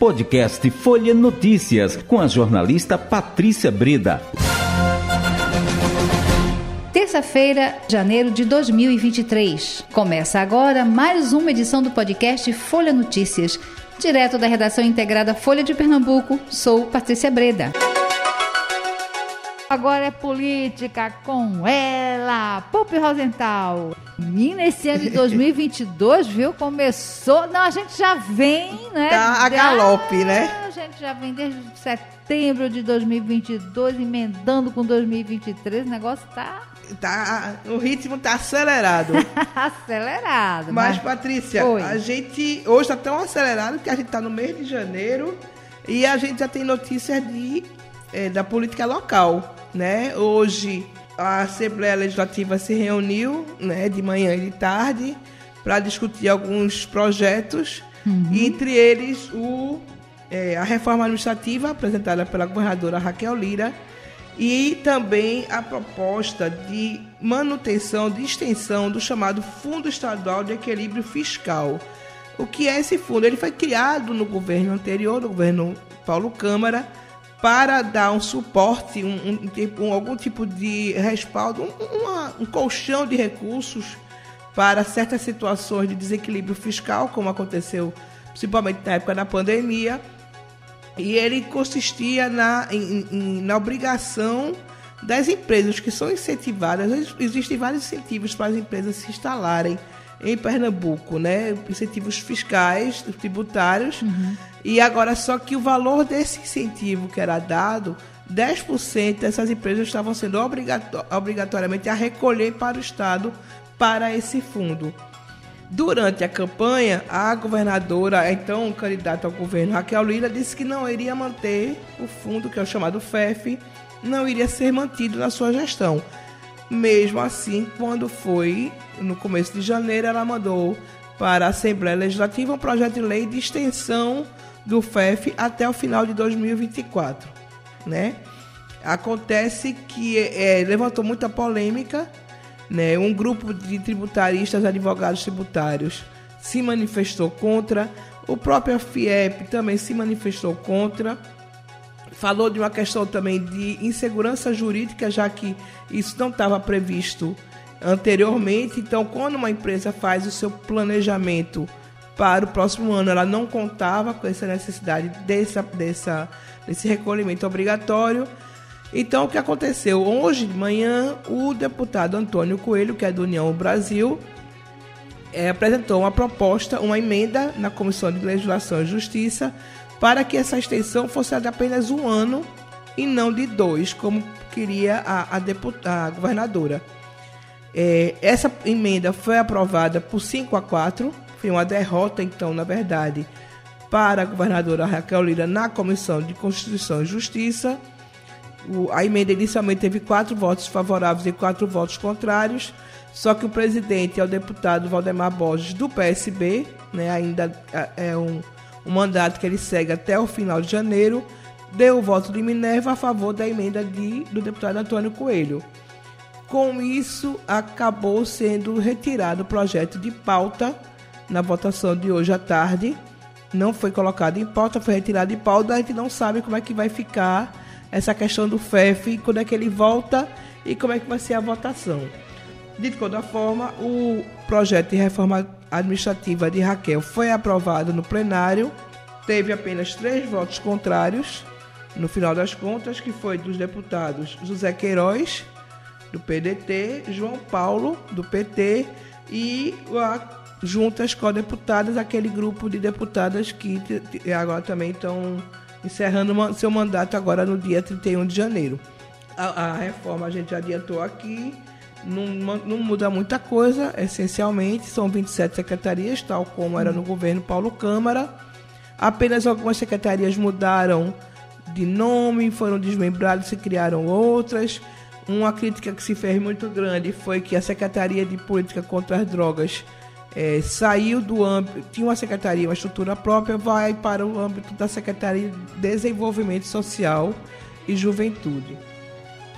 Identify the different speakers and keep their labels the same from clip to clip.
Speaker 1: Podcast Folha Notícias, com a jornalista Patrícia Breda.
Speaker 2: Terça-feira, janeiro de 2023. Começa agora mais uma edição do podcast Folha Notícias. Direto da redação integrada Folha de Pernambuco, sou Patrícia Breda. Agora é política com ela, Pupi Rosenthal. Menina, esse ano de 2022, viu? Começou. Não, a gente já vem, né?
Speaker 3: Tá a galope, né?
Speaker 2: A gente já vem desde setembro de 2022, emendando com 2023. O negócio tá.
Speaker 3: Tá, o ritmo tá acelerado.
Speaker 2: acelerado.
Speaker 3: Mas, mas... Patrícia, Oi. a gente hoje tá tão acelerado que a gente tá no mês de janeiro e a gente já tem notícias de, é, da política local né? Hoje a Assembleia Legislativa se reuniu, né, de manhã e de tarde, para discutir alguns projetos, uhum. entre eles o, é, a reforma administrativa apresentada pela governadora Raquel Lira e também a proposta de manutenção, de extensão do chamado Fundo Estadual de Equilíbrio Fiscal. O que é esse fundo? Ele foi criado no governo anterior, no governo Paulo Câmara, para dar um suporte, um, um, um algum tipo de respaldo, um, um colchão de recursos para certas situações de desequilíbrio fiscal, como aconteceu principalmente na época da pandemia, e ele consistia na, em, em, na obrigação das empresas que são incentivadas, existem vários incentivos para as empresas se instalarem em Pernambuco, né? Incentivos fiscais, tributários. Uhum. E agora só que o valor desse incentivo que era dado, 10% dessas empresas estavam sendo obrigator obrigatoriamente a recolher para o Estado para esse fundo. Durante a campanha, a governadora, então candidata ao governo, Raquel Lira, disse que não iria manter o fundo, que é o chamado FEF, não iria ser mantido na sua gestão. Mesmo assim, quando foi no começo de janeiro, ela mandou para a Assembleia Legislativa um projeto de lei de extensão do FEF até o final de 2024, né? Acontece que é, levantou muita polêmica, né? Um grupo de tributaristas, advogados tributários, se manifestou contra, o próprio FIEP também se manifestou contra falou de uma questão também de insegurança jurídica, já que isso não estava previsto anteriormente. Então, quando uma empresa faz o seu planejamento para o próximo ano, ela não contava com essa necessidade dessa, dessa, desse recolhimento obrigatório. Então, o que aconteceu? Hoje de manhã, o deputado Antônio Coelho, que é do União Brasil, é, apresentou uma proposta, uma emenda na Comissão de Legislação e Justiça para que essa extensão fosse de apenas um ano e não de dois, como queria a, a, deputada, a governadora. É, essa emenda foi aprovada por 5 a 4, foi uma derrota, então, na verdade, para a governadora Raquel Lira na Comissão de Constituição e Justiça. O, a emenda inicialmente teve quatro votos favoráveis e quatro votos contrários, só que o presidente é o deputado Valdemar Borges, do PSB, né, ainda é, é um o mandato que ele segue até o final de janeiro, deu o voto de Minerva a favor da emenda de, do deputado Antônio Coelho. Com isso, acabou sendo retirado o projeto de pauta na votação de hoje à tarde. Não foi colocado em pauta, foi retirado de pauta. A gente não sabe como é que vai ficar essa questão do FEF, quando é que ele volta e como é que vai ser a votação. De toda forma, o projeto de reforma administrativa de Raquel foi aprovado no plenário, teve apenas três votos contrários, no final das contas, que foi dos deputados José Queiroz, do PDT, João Paulo, do PT, e a, juntas com deputadas, aquele grupo de deputadas que agora também estão encerrando seu mandato agora no dia 31 de janeiro. A, a reforma a gente adiantou aqui, não, não, muda muita coisa, essencialmente, são 27 secretarias, tal como era no governo Paulo Câmara. Apenas algumas secretarias mudaram de nome, foram desmembradas, se criaram outras. Uma crítica que se fez muito grande foi que a Secretaria de Política contra as Drogas é, saiu do âmbito, tinha uma secretaria, uma estrutura própria, vai para o âmbito da Secretaria de Desenvolvimento Social e Juventude.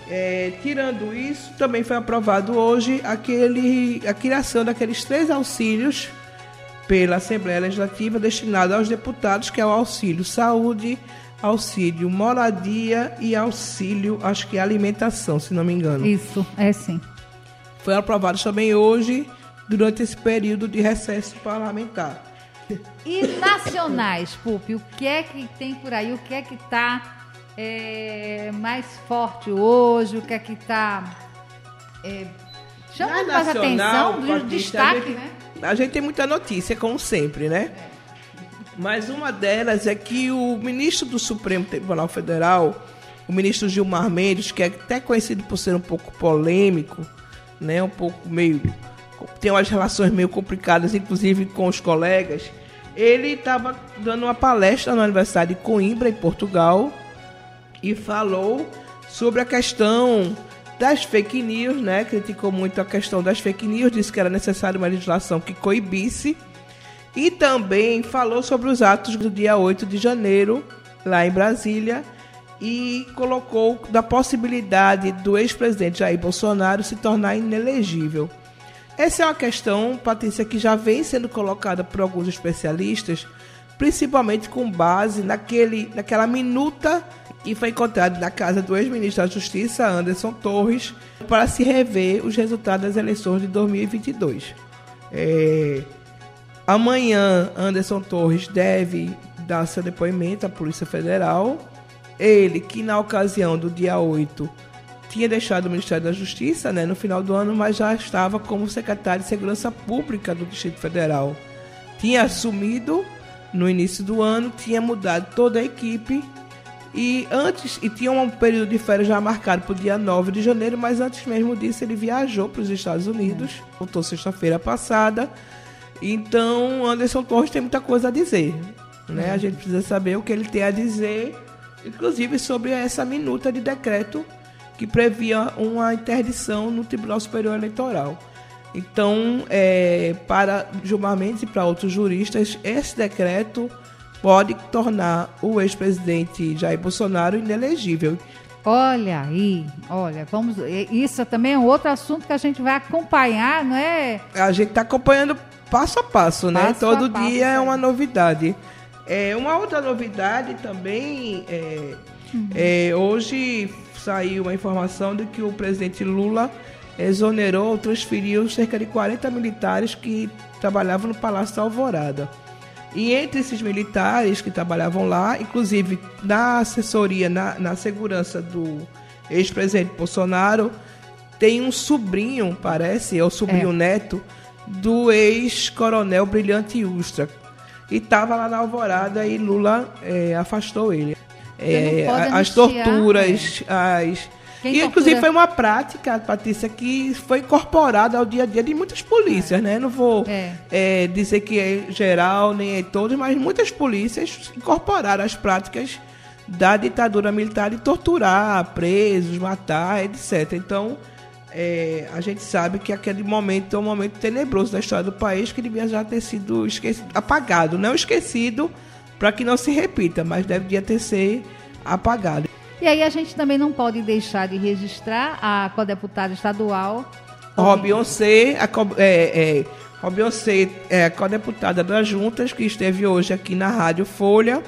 Speaker 3: É, tirando isso, também foi aprovado hoje aquele, a criação daqueles três auxílios pela Assembleia Legislativa destinado aos deputados, que é o auxílio saúde, auxílio moradia e auxílio, acho que alimentação, se não me engano.
Speaker 2: Isso, é sim.
Speaker 3: Foi aprovado também hoje, durante esse período de recesso parlamentar.
Speaker 2: E nacionais, Pupi, o que é que tem por aí? O que é que está é, mais forte hoje? O que é que está é, chamando mais atenção do destaque,
Speaker 3: a gente,
Speaker 2: né?
Speaker 3: A gente tem muita notícia, como sempre, né? É. Mas uma delas é que o ministro do Supremo Tribunal Federal, o ministro Gilmar Mendes, que é até conhecido por ser um pouco polêmico, né? Um pouco meio tem umas relações meio complicadas, inclusive com os colegas. Ele estava dando uma palestra na Universidade de Coimbra, em Portugal, e falou sobre a questão das fake news, né? Criticou muito a questão das fake news, disse que era necessária uma legislação que coibisse. E também falou sobre os atos do dia 8 de janeiro, lá em Brasília, e colocou da possibilidade do ex-presidente Jair Bolsonaro se tornar inelegível. Essa é uma questão, Patrícia, que já vem sendo colocada por alguns especialistas, principalmente com base naquele, naquela minuta que foi encontrada na casa do ex-ministro da Justiça, Anderson Torres, para se rever os resultados das eleições de 2022. É, amanhã, Anderson Torres deve dar seu depoimento à Polícia Federal. Ele, que na ocasião do dia 8 tinha deixado o Ministério da Justiça né, no final do ano, mas já estava como secretário de Segurança Pública do Distrito Federal. Tinha assumido no início do ano, tinha mudado toda a equipe e antes e tinha um período de férias já marcado para o dia 9 de janeiro, mas antes mesmo disso ele viajou para os Estados Unidos, voltou sexta-feira passada. Então Anderson Torres tem muita coisa a dizer. Né? A gente precisa saber o que ele tem a dizer, inclusive sobre essa minuta de decreto que previa uma interdição no Tribunal Superior Eleitoral. Então, é, para Gilmar Mendes e para outros juristas, esse decreto pode tornar o ex-presidente Jair Bolsonaro inelegível.
Speaker 2: Olha aí, olha, vamos. Isso também é um outro assunto que a gente vai acompanhar, não é?
Speaker 3: A gente está acompanhando passo a passo, né? passo né? Todo passo, dia é uma novidade. É, uma outra novidade também é, uhum. é hoje saiu a informação de que o presidente Lula exonerou ou transferiu cerca de 40 militares que trabalhavam no Palácio da Alvorada. E entre esses militares que trabalhavam lá, inclusive na assessoria, na, na segurança do ex-presidente Bolsonaro, tem um sobrinho, parece, é o sobrinho é. neto, do ex-coronel Brilhante Ustra. E estava lá na Alvorada e Lula é, afastou ele é, as torturas, é. as. Quem e, tortura? inclusive, foi uma prática, Patrícia, que foi incorporada ao dia a dia de muitas polícias, é. né? Não vou é. é. dizer que é geral, nem é todos, mas muitas polícias incorporaram as práticas da ditadura militar de torturar presos, matar, etc. Então, é, a gente sabe que aquele momento é um momento tenebroso da história do país que devia já ter sido esquecido, apagado, não esquecido, para que não se repita, mas deveria ter ser apagado.
Speaker 2: E aí a gente também não pode deixar de registrar a codeputada estadual.
Speaker 3: Robionce, a, é, é, Robionce é a codeputada das juntas que esteve hoje aqui na Rádio Folha.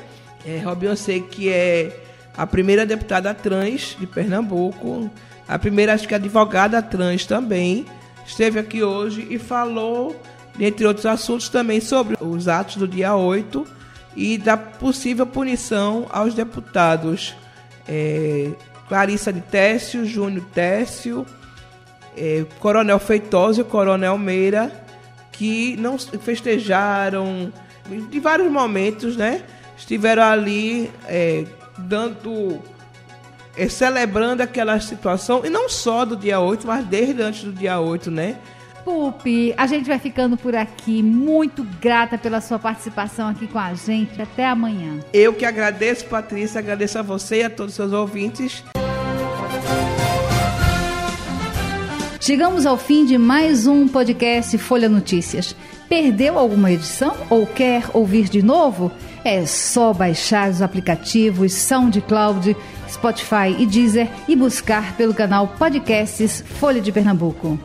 Speaker 3: É, Robionce, que é a primeira deputada trans de Pernambuco, a primeira, acho que advogada trans também, esteve aqui hoje e falou, entre outros assuntos, também sobre os atos do dia 8 e da possível punição aos deputados é, Clarissa de Técio, Júnior Técio, é, Coronel Feitosa e Coronel Meira, que não festejaram de vários momentos, né? Estiveram ali é, dando. É, celebrando aquela situação, e não só do dia 8, mas desde antes do dia 8, né?
Speaker 2: Pupi, a gente vai ficando por aqui. Muito grata pela sua participação aqui com a gente. Até amanhã.
Speaker 3: Eu que agradeço, Patrícia, agradeço a você e a todos os seus ouvintes.
Speaker 2: Chegamos ao fim de mais um podcast Folha Notícias. Perdeu alguma edição ou quer ouvir de novo? É só baixar os aplicativos SoundCloud, Spotify e Deezer e buscar pelo canal Podcasts Folha de Pernambuco.